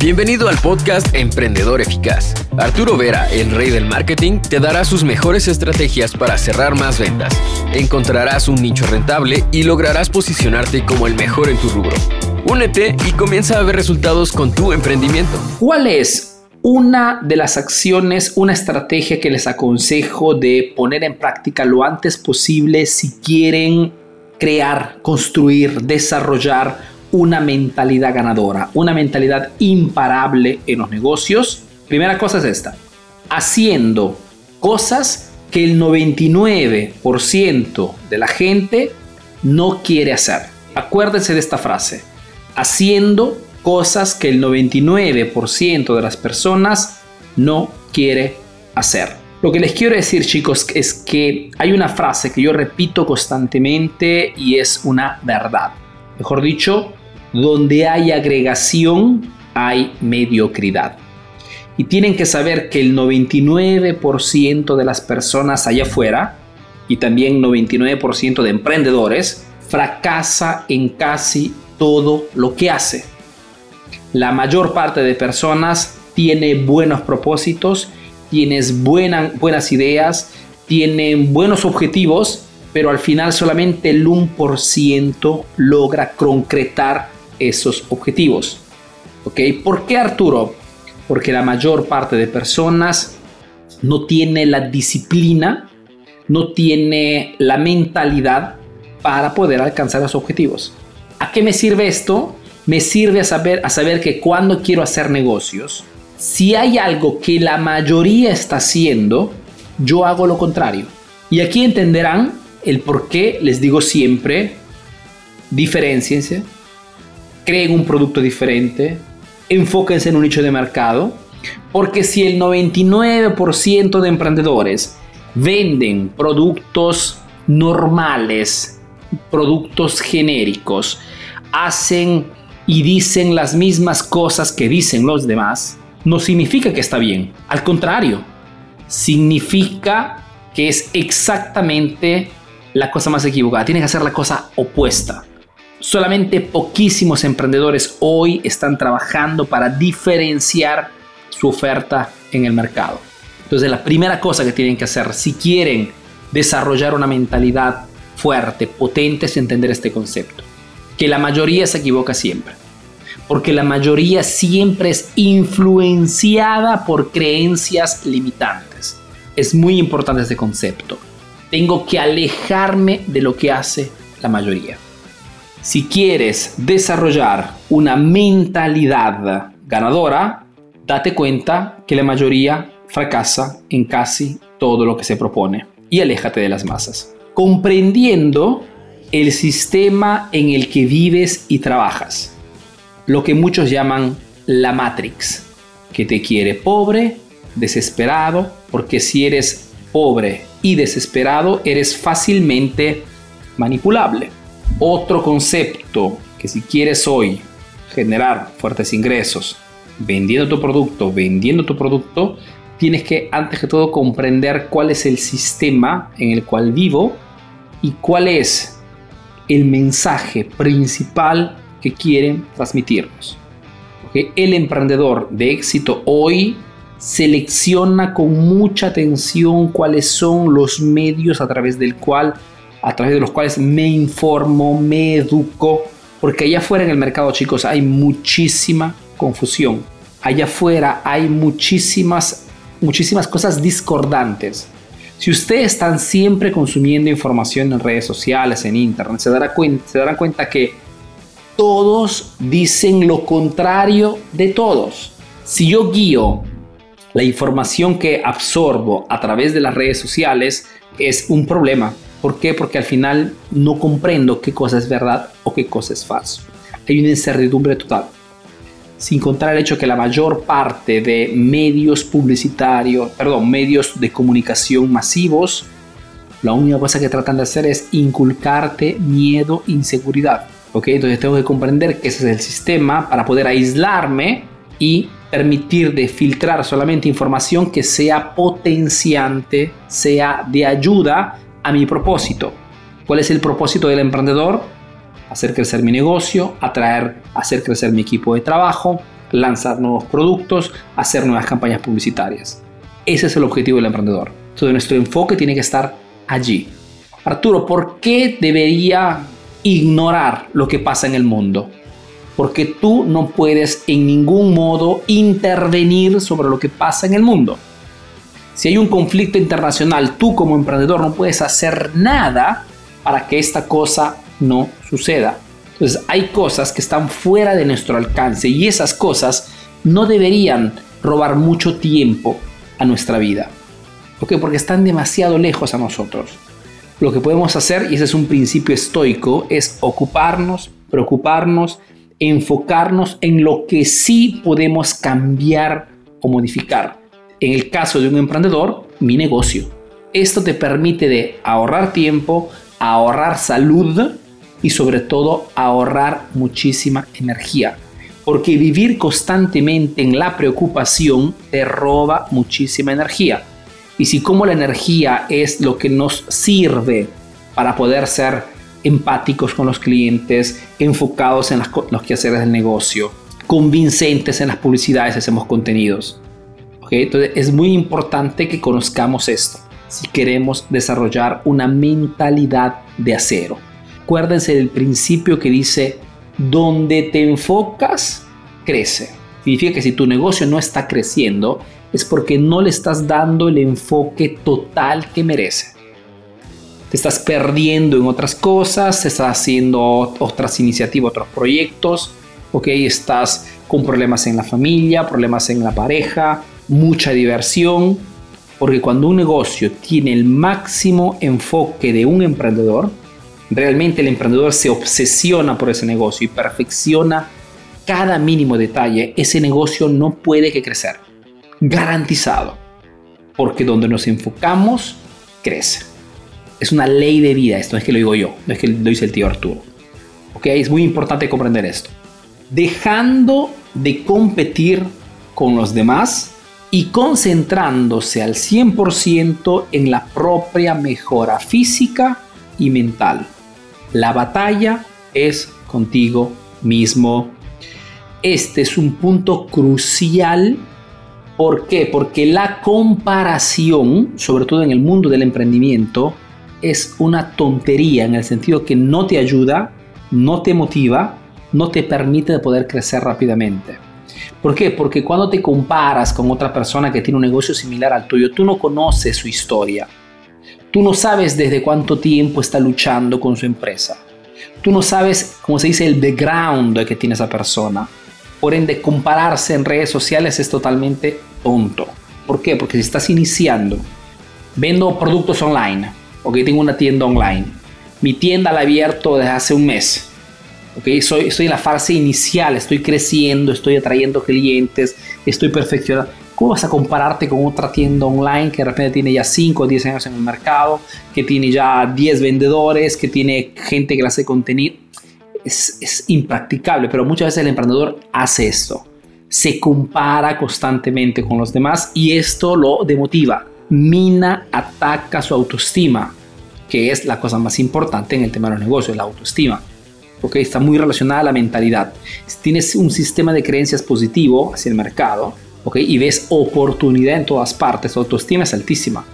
Bienvenido al podcast Emprendedor Eficaz. Arturo Vera, el rey del marketing, te dará sus mejores estrategias para cerrar más ventas. Encontrarás un nicho rentable y lograrás posicionarte como el mejor en tu rubro. Únete y comienza a ver resultados con tu emprendimiento. ¿Cuál es una de las acciones, una estrategia que les aconsejo de poner en práctica lo antes posible si quieren crear, construir, desarrollar una mentalidad ganadora, una mentalidad imparable en los negocios, primera cosa es esta, haciendo cosas que el 99% de la gente no quiere hacer. Acuérdense de esta frase, haciendo cosas que el 99% de las personas no quiere hacer. Lo que les quiero decir chicos es que hay una frase que yo repito constantemente y es una verdad. Mejor dicho, donde hay agregación, hay mediocridad. Y tienen que saber que el 99% de las personas allá afuera, y también 99% de emprendedores, fracasa en casi todo lo que hace. La mayor parte de personas tiene buenos propósitos, tienes buenas ideas, tienen buenos objetivos, pero al final solamente el 1% logra concretar esos objetivos. ¿Ok? ¿Por qué Arturo? Porque la mayor parte de personas no tiene la disciplina, no tiene la mentalidad para poder alcanzar los objetivos. ¿A qué me sirve esto? Me sirve a saber, a saber que cuando quiero hacer negocios, si hay algo que la mayoría está haciendo, yo hago lo contrario. Y aquí entenderán el por qué les digo siempre, diferenciense, creen un producto diferente, enfóquense en un nicho de mercado, porque si el 99% de emprendedores venden productos normales, productos genéricos, hacen y dicen las mismas cosas que dicen los demás, no significa que está bien. Al contrario, significa que es exactamente la cosa más equivocada. Tiene que hacer la cosa opuesta. Solamente poquísimos emprendedores hoy están trabajando para diferenciar su oferta en el mercado. Entonces la primera cosa que tienen que hacer si quieren desarrollar una mentalidad fuerte, potente, es entender este concepto. Que la mayoría se equivoca siempre. Porque la mayoría siempre es influenciada por creencias limitantes. Es muy importante este concepto. Tengo que alejarme de lo que hace la mayoría. Si quieres desarrollar una mentalidad ganadora, date cuenta que la mayoría fracasa en casi todo lo que se propone y aléjate de las masas. Comprendiendo el sistema en el que vives y trabajas, lo que muchos llaman la Matrix, que te quiere pobre, desesperado, porque si eres pobre y desesperado, eres fácilmente manipulable. Otro concepto que si quieres hoy generar fuertes ingresos vendiendo tu producto, vendiendo tu producto, tienes que antes que todo comprender cuál es el sistema en el cual vivo y cuál es el mensaje principal que quieren transmitirnos. El emprendedor de éxito hoy selecciona con mucha atención cuáles son los medios a través del cual a través de los cuales me informo, me educo, porque allá afuera en el mercado, chicos, hay muchísima confusión. Allá afuera hay muchísimas, muchísimas cosas discordantes. Si ustedes están siempre consumiendo información en redes sociales, en internet, se, dará cuenta, se darán cuenta que todos dicen lo contrario de todos. Si yo guío la información que absorbo a través de las redes sociales, es un problema ¿Por qué? Porque al final no comprendo qué cosa es verdad o qué cosa es falso. Hay una incertidumbre total. Sin contar el hecho que la mayor parte de medios publicitarios, perdón, medios de comunicación masivos, la única cosa que tratan de hacer es inculcarte miedo, inseguridad. ¿ok? Entonces tengo que comprender que ese es el sistema para poder aislarme y permitir de filtrar solamente información que sea potenciante, sea de ayuda a mi propósito. ¿Cuál es el propósito del emprendedor? Hacer crecer mi negocio, atraer, hacer crecer mi equipo de trabajo, lanzar nuevos productos, hacer nuevas campañas publicitarias. Ese es el objetivo del emprendedor. Entonces nuestro enfoque tiene que estar allí. Arturo, ¿por qué debería ignorar lo que pasa en el mundo? Porque tú no puedes en ningún modo intervenir sobre lo que pasa en el mundo. Si hay un conflicto internacional, tú como emprendedor no puedes hacer nada para que esta cosa no suceda. Entonces hay cosas que están fuera de nuestro alcance y esas cosas no deberían robar mucho tiempo a nuestra vida. ¿Por qué? Porque están demasiado lejos a nosotros. Lo que podemos hacer, y ese es un principio estoico, es ocuparnos, preocuparnos, enfocarnos en lo que sí podemos cambiar o modificar. En el caso de un emprendedor, mi negocio. Esto te permite de ahorrar tiempo, ahorrar salud y sobre todo ahorrar muchísima energía. Porque vivir constantemente en la preocupación te roba muchísima energía. Y si como la energía es lo que nos sirve para poder ser empáticos con los clientes, enfocados en los quehaceres del negocio, convincentes en las publicidades, hacemos contenidos. Entonces es muy importante que conozcamos esto si queremos desarrollar una mentalidad de acero. Acuérdense del principio que dice, donde te enfocas, crece. Significa que si tu negocio no está creciendo, es porque no le estás dando el enfoque total que merece. Te estás perdiendo en otras cosas, te estás haciendo otras iniciativas, otros proyectos, ok, estás con problemas en la familia, problemas en la pareja, mucha diversión, porque cuando un negocio tiene el máximo enfoque de un emprendedor, realmente el emprendedor se obsesiona por ese negocio y perfecciona cada mínimo detalle, ese negocio no puede que crecer. Garantizado. Porque donde nos enfocamos, crece. Es una ley de vida, esto no es que lo digo yo, no es que lo dice el tío Arturo. ¿Ok? Es muy importante comprender esto. Dejando de competir con los demás, y concentrándose al 100% en la propia mejora física y mental. La batalla es contigo mismo. Este es un punto crucial. ¿Por qué? Porque la comparación, sobre todo en el mundo del emprendimiento, es una tontería en el sentido que no te ayuda, no te motiva, no te permite poder crecer rápidamente. ¿Por qué? Porque cuando te comparas con otra persona que tiene un negocio similar al tuyo, tú no conoces su historia. Tú no sabes desde cuánto tiempo está luchando con su empresa. Tú no sabes, como se dice, el background que tiene esa persona. Por ende, compararse en redes sociales es totalmente tonto. ¿Por qué? Porque si estás iniciando, vendo productos online, ok, tengo una tienda online. Mi tienda la he abierto desde hace un mes soy, estoy en la fase inicial, estoy creciendo, estoy atrayendo clientes, estoy perfeccionando. ¿Cómo vas a compararte con otra tienda online que de repente tiene ya 5 o 10 años en el mercado, que tiene ya 10 vendedores, que tiene gente que hace contenido? Es, es impracticable, pero muchas veces el emprendedor hace esto. Se compara constantemente con los demás y esto lo demotiva. Mina, ataca su autoestima, que es la cosa más importante en el tema de los negocios, la autoestima. Okay, está muy relacionada a la mentalidad. Si tienes un sistema de creencias positivo hacia el mercado okay, y ves oportunidad en todas partes, tu autoestima es altísima.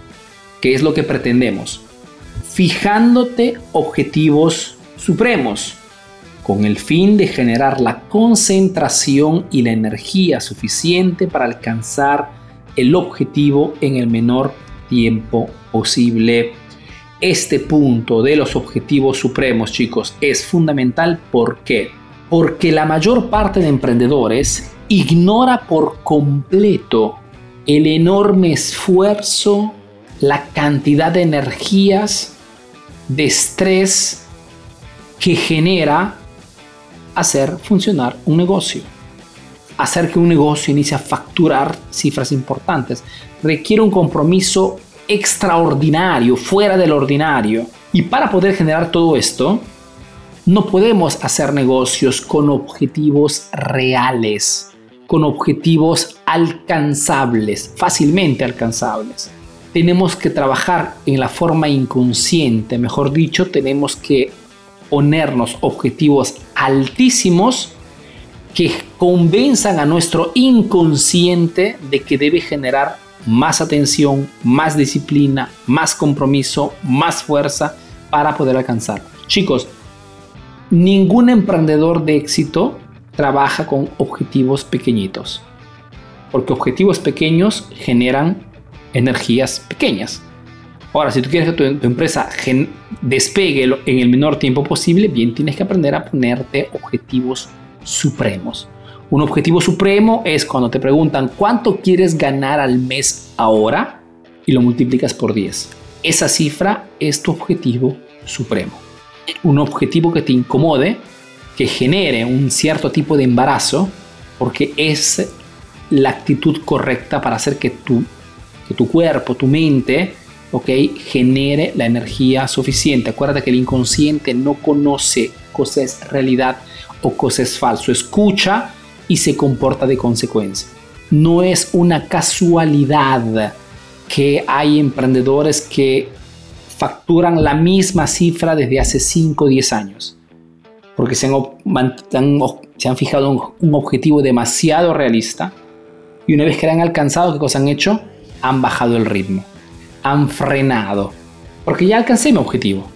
¿Qué es lo que pretendemos? Fijándote objetivos supremos con el fin de generar la concentración y la energía suficiente para alcanzar el objetivo en el menor tiempo posible este punto de los objetivos supremos, chicos, es fundamental. ¿Por qué? Porque la mayor parte de emprendedores ignora por completo el enorme esfuerzo, la cantidad de energías, de estrés que genera hacer funcionar un negocio. Hacer que un negocio inicie a facturar cifras importantes requiere un compromiso extraordinario, fuera del ordinario. Y para poder generar todo esto, no podemos hacer negocios con objetivos reales, con objetivos alcanzables, fácilmente alcanzables. Tenemos que trabajar en la forma inconsciente, mejor dicho, tenemos que ponernos objetivos altísimos que convenzan a nuestro inconsciente de que debe generar más atención, más disciplina, más compromiso, más fuerza para poder alcanzar. Chicos, ningún emprendedor de éxito trabaja con objetivos pequeñitos, porque objetivos pequeños generan energías pequeñas. Ahora, si tú quieres que tu, empresa despegue en el menor tiempo posible, bien tienes que aprender a ponerte objetivos supremos. Un objetivo supremo es cuando te preguntan cuánto quieres ganar al mes ahora y lo multiplicas por 10. Esa cifra es tu objetivo supremo. Un objetivo que te incomode, que genere un cierto tipo de embarazo, porque es la actitud correcta para hacer que tu, que tu cuerpo, tu mente, okay, genere la energía suficiente. Acuérdate que el inconsciente no conoce cosas realidad o cosas falso. Escucha y se comporta de consecuencia. No es una casualidad que hay emprendedores que facturan la misma cifra desde hace 5 o 10 años, porque se han, fijado un, objetivo demasiado realista y una vez que lo han alcanzado, ¿qué cosa han hecho? Han bajado el ritmo, han frenado, porque ya alcancé mi objetivo.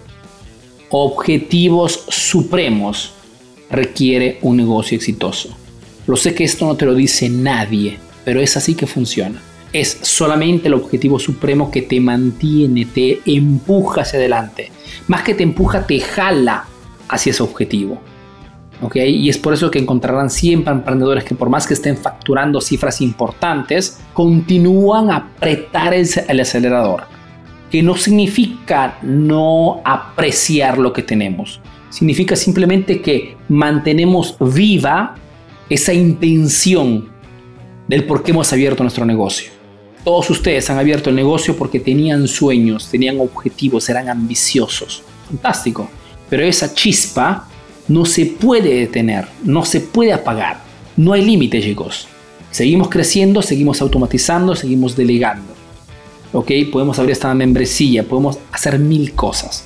Objetivos supremos requiere un negocio exitoso. Lo sé que esto no te lo dice nadie, pero es así que funciona. Es solamente el objetivo supremo que te mantiene, te empuja hacia adelante. Más que te empuja, te jala hacia ese objetivo. Y es por eso que encontrarán siempre emprendedores que por más que estén facturando cifras importantes, continúan a apretar el acelerador. Que no significa no apreciar lo que tenemos. Significa simplemente que mantenemos viva esa intención del por qué hemos abierto nuestro negocio. Todos ustedes han abierto el negocio porque tenían sueños, tenían objetivos, eran ambiciosos. Fantástico. Pero esa chispa no se puede detener, no se puede apagar. No hay límite, chicos. Seguimos creciendo, seguimos automatizando, seguimos delegando. ¿Ok? Podemos abrir esta membresía, podemos hacer mil cosas.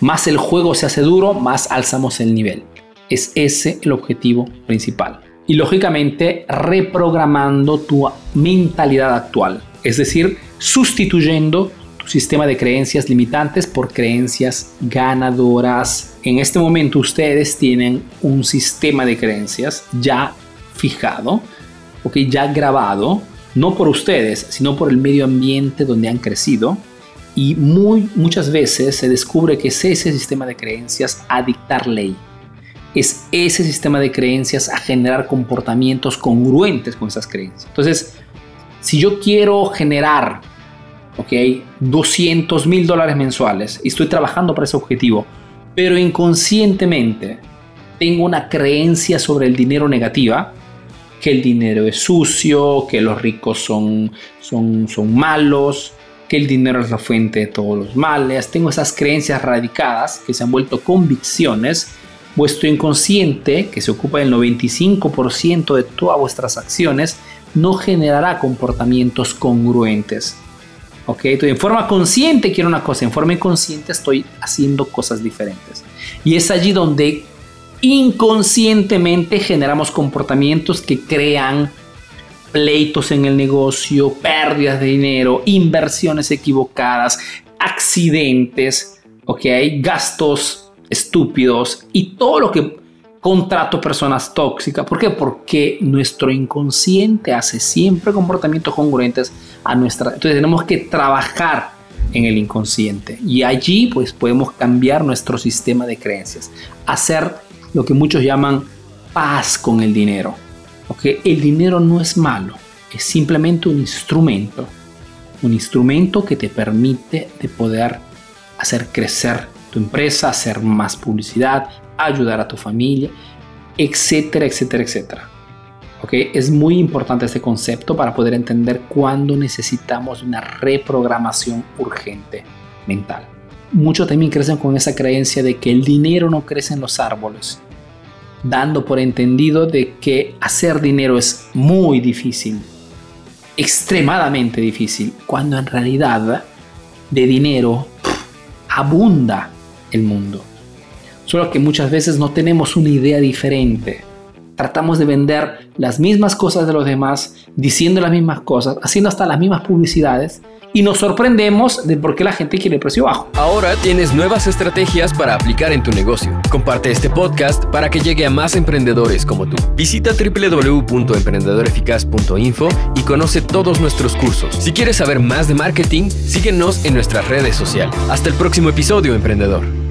Más el juego se hace duro, más alzamos el nivel. Es ese el objetivo principal y lógicamente reprogramando tu mentalidad actual, es decir, sustituyendo tu sistema de creencias limitantes por creencias ganadoras. En este momento ustedes tienen un sistema de creencias ya fijado, okay, ya grabado, no por ustedes, sino por el medio ambiente donde han crecido. Y muy, muchas veces se descubre que es ese sistema de creencias a dictar ley es ese sistema de creencias a generar comportamientos congruentes con esas creencias. Entonces, si yo quiero generar, ok, 200 mil dólares mensuales y estoy trabajando para ese objetivo, pero inconscientemente tengo una creencia sobre el dinero negativa, que el dinero es sucio, que los ricos son, son, son malos, que el dinero es la fuente de todos los males. Tengo esas creencias radicadas que se han vuelto convicciones Vuestro inconsciente, que se ocupa del 95% de todas vuestras acciones, no generará comportamientos congruentes. ¿Ok? Entonces, en forma consciente quiero una cosa, en forma inconsciente estoy haciendo cosas diferentes. Y es allí donde inconscientemente generamos comportamientos que crean pleitos en el negocio, pérdidas de dinero, inversiones equivocadas, accidentes, ¿ok? Gastos estúpidos y todo lo que contrato personas tóxicas. ¿Por qué? Porque nuestro inconsciente hace siempre comportamientos congruentes a nuestra... Entonces tenemos que trabajar en el inconsciente y allí pues podemos cambiar nuestro sistema de creencias, hacer lo que muchos llaman paz con el dinero. porque El dinero no es malo, es simplemente un instrumento, un instrumento que te permite de poder hacer crecer tu empresa, hacer más publicidad, ayudar a tu familia, etcétera, etcétera, etcétera. ¿Okay? Es muy importante este concepto para poder entender cuándo necesitamos una reprogramación urgente mental. Muchos también crecen con esa creencia de que el dinero no crece en los árboles, dando por entendido de que hacer dinero es muy difícil, extremadamente difícil, cuando en realidad de dinero abunda el mundo. Solo que muchas veces no tenemos una idea diferente. tratamos de vender las mismas cosas de los demás, diciendo las mismas cosas, haciendo hasta las mismas publicidades y nos sorprendemos de por qué la gente quiere el precio bajo. Ahora tienes nuevas estrategias para aplicar en tu negocio. Comparte este podcast para que llegue a más emprendedores como tú. Visita www.emprendedoreficaz.info y conoce todos nuestros cursos. Si quieres saber más de marketing, síguenos en nuestras redes sociales. Hasta el próximo episodio, emprendedor.